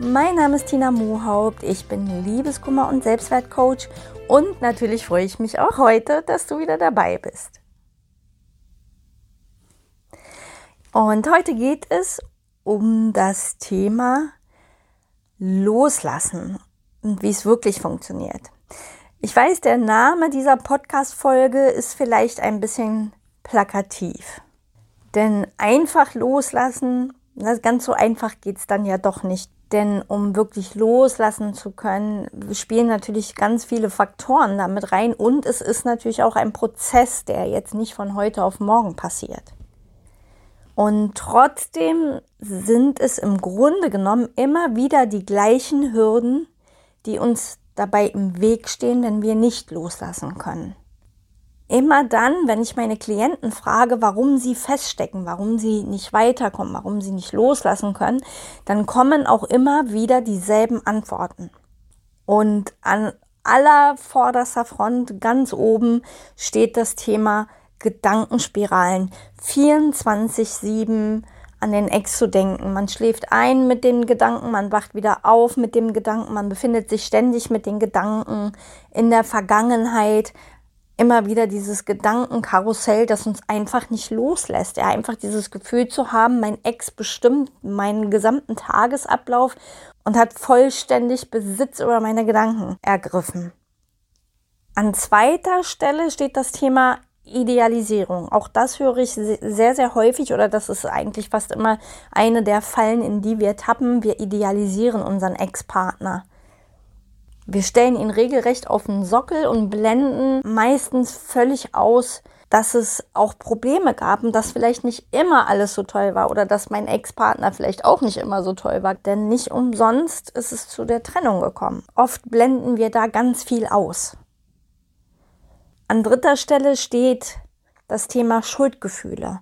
Mein Name ist Tina Mohaupt, ich bin Liebeskummer- und Selbstwertcoach und natürlich freue ich mich auch heute, dass du wieder dabei bist. Und heute geht es um das Thema Loslassen und wie es wirklich funktioniert. Ich weiß, der Name dieser Podcast-Folge ist vielleicht ein bisschen plakativ. Denn einfach loslassen, ganz so einfach geht es dann ja doch nicht. Denn um wirklich loslassen zu können, spielen natürlich ganz viele Faktoren damit rein und es ist natürlich auch ein Prozess, der jetzt nicht von heute auf morgen passiert. Und trotzdem sind es im Grunde genommen immer wieder die gleichen Hürden, die uns dabei im Weg stehen, wenn wir nicht loslassen können. Immer dann, wenn ich meine Klienten frage, warum sie feststecken, warum sie nicht weiterkommen, warum sie nicht loslassen können, dann kommen auch immer wieder dieselben Antworten. Und an aller vorderster Front, ganz oben, steht das Thema Gedankenspiralen. 24-7 an den Ex zu denken. Man schläft ein mit den Gedanken, man wacht wieder auf mit dem Gedanken, man befindet sich ständig mit den Gedanken in der Vergangenheit, immer wieder dieses Gedankenkarussell, das uns einfach nicht loslässt. Ja, einfach dieses Gefühl zu haben, mein Ex bestimmt meinen gesamten Tagesablauf und hat vollständig Besitz über meine Gedanken ergriffen. An zweiter Stelle steht das Thema Idealisierung. Auch das höre ich sehr, sehr häufig oder das ist eigentlich fast immer eine der Fallen, in die wir tappen. Wir idealisieren unseren Ex-Partner. Wir stellen ihn regelrecht auf den Sockel und blenden meistens völlig aus, dass es auch Probleme gab und dass vielleicht nicht immer alles so toll war oder dass mein Ex-Partner vielleicht auch nicht immer so toll war. Denn nicht umsonst ist es zu der Trennung gekommen. Oft blenden wir da ganz viel aus. An dritter Stelle steht das Thema Schuldgefühle.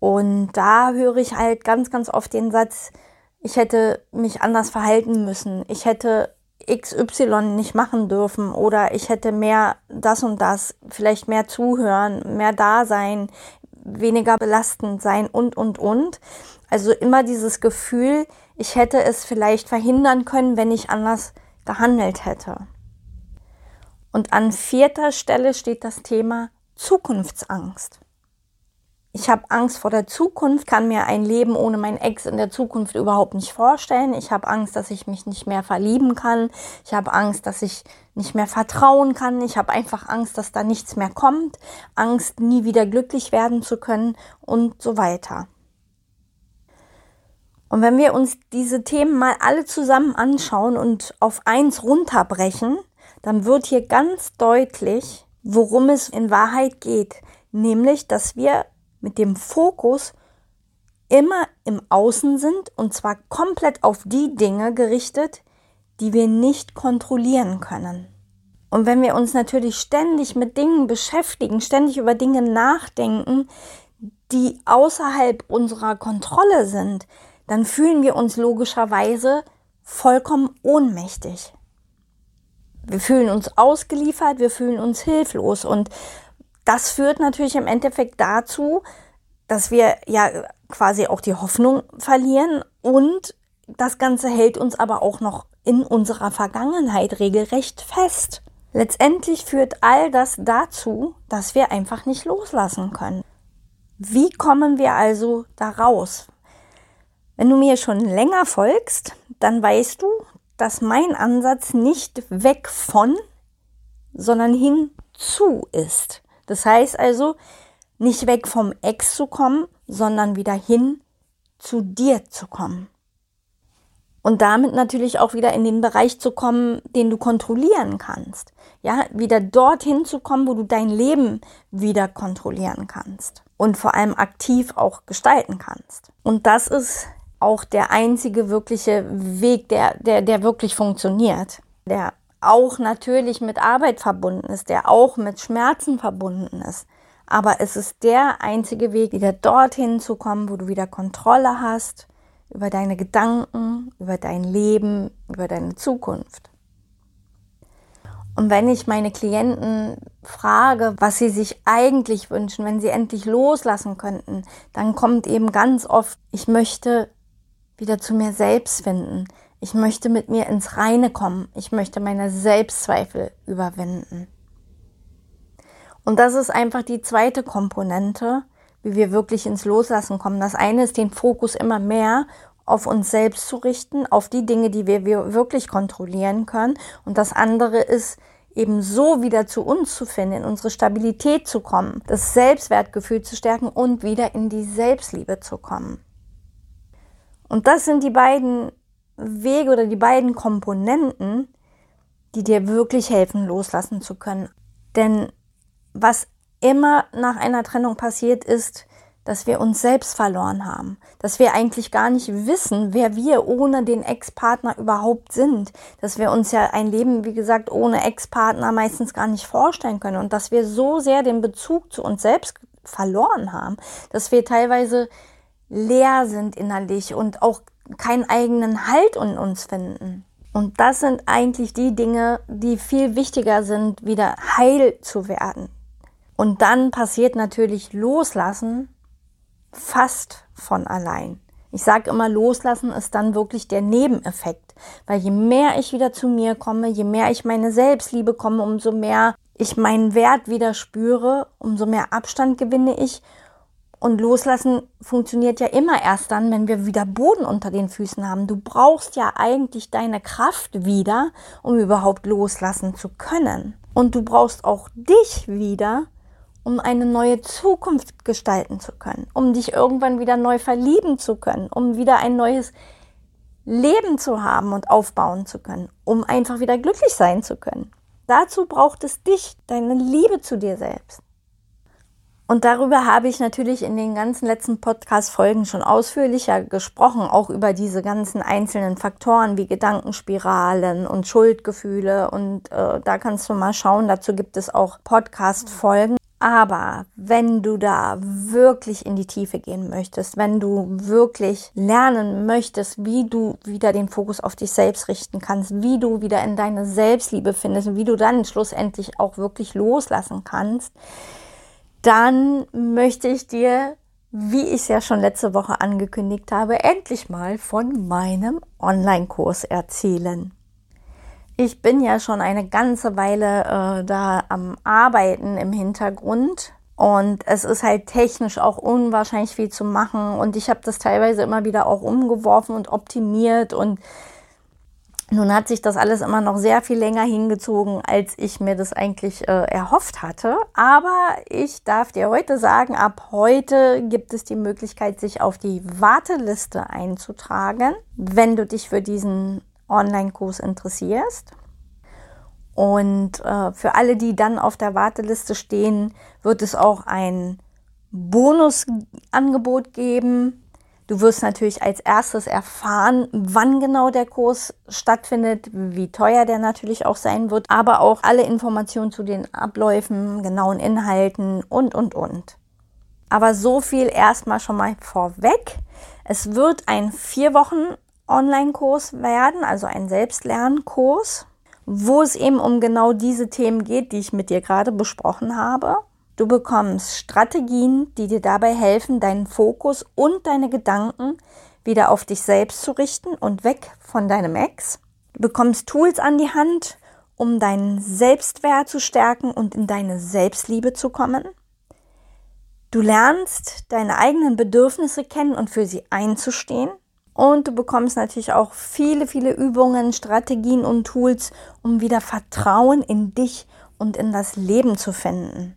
Und da höre ich halt ganz, ganz oft den Satz, ich hätte mich anders verhalten müssen. Ich hätte XY nicht machen dürfen oder ich hätte mehr das und das, vielleicht mehr zuhören, mehr da sein, weniger belastend sein und, und, und. Also immer dieses Gefühl, ich hätte es vielleicht verhindern können, wenn ich anders gehandelt hätte. Und an vierter Stelle steht das Thema Zukunftsangst. Ich habe Angst vor der Zukunft, kann mir ein Leben ohne meinen Ex in der Zukunft überhaupt nicht vorstellen. Ich habe Angst, dass ich mich nicht mehr verlieben kann. Ich habe Angst, dass ich nicht mehr vertrauen kann. Ich habe einfach Angst, dass da nichts mehr kommt. Angst, nie wieder glücklich werden zu können und so weiter. Und wenn wir uns diese Themen mal alle zusammen anschauen und auf eins runterbrechen, dann wird hier ganz deutlich, worum es in Wahrheit geht. Nämlich, dass wir mit dem Fokus immer im Außen sind und zwar komplett auf die Dinge gerichtet, die wir nicht kontrollieren können. Und wenn wir uns natürlich ständig mit Dingen beschäftigen, ständig über Dinge nachdenken, die außerhalb unserer Kontrolle sind, dann fühlen wir uns logischerweise vollkommen ohnmächtig. Wir fühlen uns ausgeliefert, wir fühlen uns hilflos und das führt natürlich im Endeffekt dazu, dass wir ja quasi auch die Hoffnung verlieren und das Ganze hält uns aber auch noch in unserer Vergangenheit regelrecht fest. Letztendlich führt all das dazu, dass wir einfach nicht loslassen können. Wie kommen wir also da raus? Wenn du mir schon länger folgst, dann weißt du, dass mein Ansatz nicht weg von, sondern hin zu ist. Das heißt also, nicht weg vom Ex zu kommen, sondern wieder hin zu dir zu kommen. Und damit natürlich auch wieder in den Bereich zu kommen, den du kontrollieren kannst. Ja, wieder dorthin zu kommen, wo du dein Leben wieder kontrollieren kannst. Und vor allem aktiv auch gestalten kannst. Und das ist auch der einzige wirkliche Weg, der, der, der wirklich funktioniert. Der auch natürlich mit Arbeit verbunden ist, der auch mit Schmerzen verbunden ist. Aber es ist der einzige Weg, wieder dorthin zu kommen, wo du wieder Kontrolle hast über deine Gedanken, über dein Leben, über deine Zukunft. Und wenn ich meine Klienten frage, was sie sich eigentlich wünschen, wenn sie endlich loslassen könnten, dann kommt eben ganz oft, ich möchte wieder zu mir selbst finden. Ich möchte mit mir ins Reine kommen. Ich möchte meine Selbstzweifel überwinden. Und das ist einfach die zweite Komponente, wie wir wirklich ins Loslassen kommen. Das eine ist, den Fokus immer mehr auf uns selbst zu richten, auf die Dinge, die wir wirklich kontrollieren können. Und das andere ist, eben so wieder zu uns zu finden, in unsere Stabilität zu kommen, das Selbstwertgefühl zu stärken und wieder in die Selbstliebe zu kommen. Und das sind die beiden Wege oder die beiden Komponenten, die dir wirklich helfen, loslassen zu können. Denn was immer nach einer Trennung passiert ist, dass wir uns selbst verloren haben, dass wir eigentlich gar nicht wissen, wer wir ohne den Ex-Partner überhaupt sind, dass wir uns ja ein Leben, wie gesagt, ohne Ex-Partner meistens gar nicht vorstellen können. Und dass wir so sehr den Bezug zu uns selbst verloren haben, dass wir teilweise leer sind innerlich und auch keinen eigenen Halt in uns finden. Und das sind eigentlich die Dinge, die viel wichtiger sind, wieder heil zu werden. Und dann passiert natürlich Loslassen fast von allein. Ich sage immer, loslassen ist dann wirklich der Nebeneffekt. Weil je mehr ich wieder zu mir komme, je mehr ich meine Selbstliebe komme, umso mehr ich meinen Wert wieder spüre, umso mehr Abstand gewinne ich und loslassen funktioniert ja immer erst dann, wenn wir wieder Boden unter den Füßen haben. Du brauchst ja eigentlich deine Kraft wieder, um überhaupt loslassen zu können. Und du brauchst auch dich wieder, um eine neue Zukunft gestalten zu können, um dich irgendwann wieder neu verlieben zu können, um wieder ein neues Leben zu haben und aufbauen zu können, um einfach wieder glücklich sein zu können. Dazu braucht es dich, deine Liebe zu dir selbst. Und darüber habe ich natürlich in den ganzen letzten Podcast-Folgen schon ausführlicher gesprochen, auch über diese ganzen einzelnen Faktoren wie Gedankenspiralen und Schuldgefühle. Und äh, da kannst du mal schauen, dazu gibt es auch Podcast-Folgen. Aber wenn du da wirklich in die Tiefe gehen möchtest, wenn du wirklich lernen möchtest, wie du wieder den Fokus auf dich selbst richten kannst, wie du wieder in deine Selbstliebe findest und wie du dann schlussendlich auch wirklich loslassen kannst, dann möchte ich dir, wie ich es ja schon letzte Woche angekündigt habe, endlich mal von meinem Online-Kurs erzählen. Ich bin ja schon eine ganze Weile äh, da am Arbeiten im Hintergrund und es ist halt technisch auch unwahrscheinlich viel zu machen und ich habe das teilweise immer wieder auch umgeworfen und optimiert und nun hat sich das alles immer noch sehr viel länger hingezogen, als ich mir das eigentlich äh, erhofft hatte. Aber ich darf dir heute sagen, ab heute gibt es die Möglichkeit, sich auf die Warteliste einzutragen, wenn du dich für diesen Online-Kurs interessierst. Und äh, für alle, die dann auf der Warteliste stehen, wird es auch ein Bonusangebot geben Du wirst natürlich als erstes erfahren, wann genau der Kurs stattfindet, wie teuer der natürlich auch sein wird, aber auch alle Informationen zu den Abläufen, genauen Inhalten und, und, und. Aber so viel erstmal schon mal vorweg. Es wird ein vier Wochen Online-Kurs werden, also ein Selbstlernkurs, wo es eben um genau diese Themen geht, die ich mit dir gerade besprochen habe. Du bekommst Strategien, die dir dabei helfen, deinen Fokus und deine Gedanken wieder auf dich selbst zu richten und weg von deinem Ex. Du bekommst Tools an die Hand, um deinen Selbstwert zu stärken und in deine Selbstliebe zu kommen. Du lernst deine eigenen Bedürfnisse kennen und für sie einzustehen. Und du bekommst natürlich auch viele, viele Übungen, Strategien und Tools, um wieder Vertrauen in dich und in das Leben zu finden.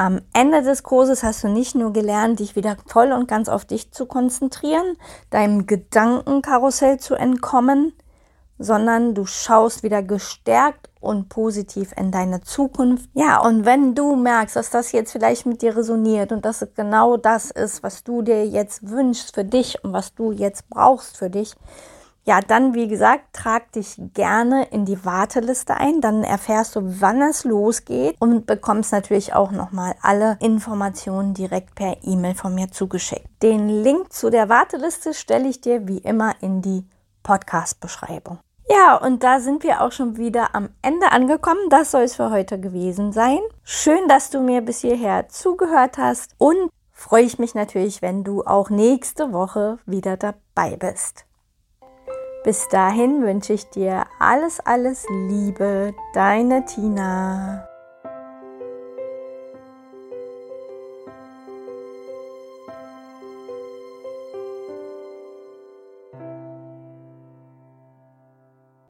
Am Ende des Kurses hast du nicht nur gelernt, dich wieder voll und ganz auf dich zu konzentrieren, deinem Gedankenkarussell zu entkommen, sondern du schaust wieder gestärkt und positiv in deine Zukunft. Ja, und wenn du merkst, dass das jetzt vielleicht mit dir resoniert und dass es genau das ist, was du dir jetzt wünschst für dich und was du jetzt brauchst für dich, ja, dann wie gesagt, trag dich gerne in die Warteliste ein, dann erfährst du, wann es losgeht und bekommst natürlich auch nochmal alle Informationen direkt per E-Mail von mir zugeschickt. Den Link zu der Warteliste stelle ich dir wie immer in die Podcast-Beschreibung. Ja, und da sind wir auch schon wieder am Ende angekommen. Das soll es für heute gewesen sein. Schön, dass du mir bis hierher zugehört hast und freue ich mich natürlich, wenn du auch nächste Woche wieder dabei bist. Bis dahin wünsche ich dir alles, alles Liebe, deine Tina.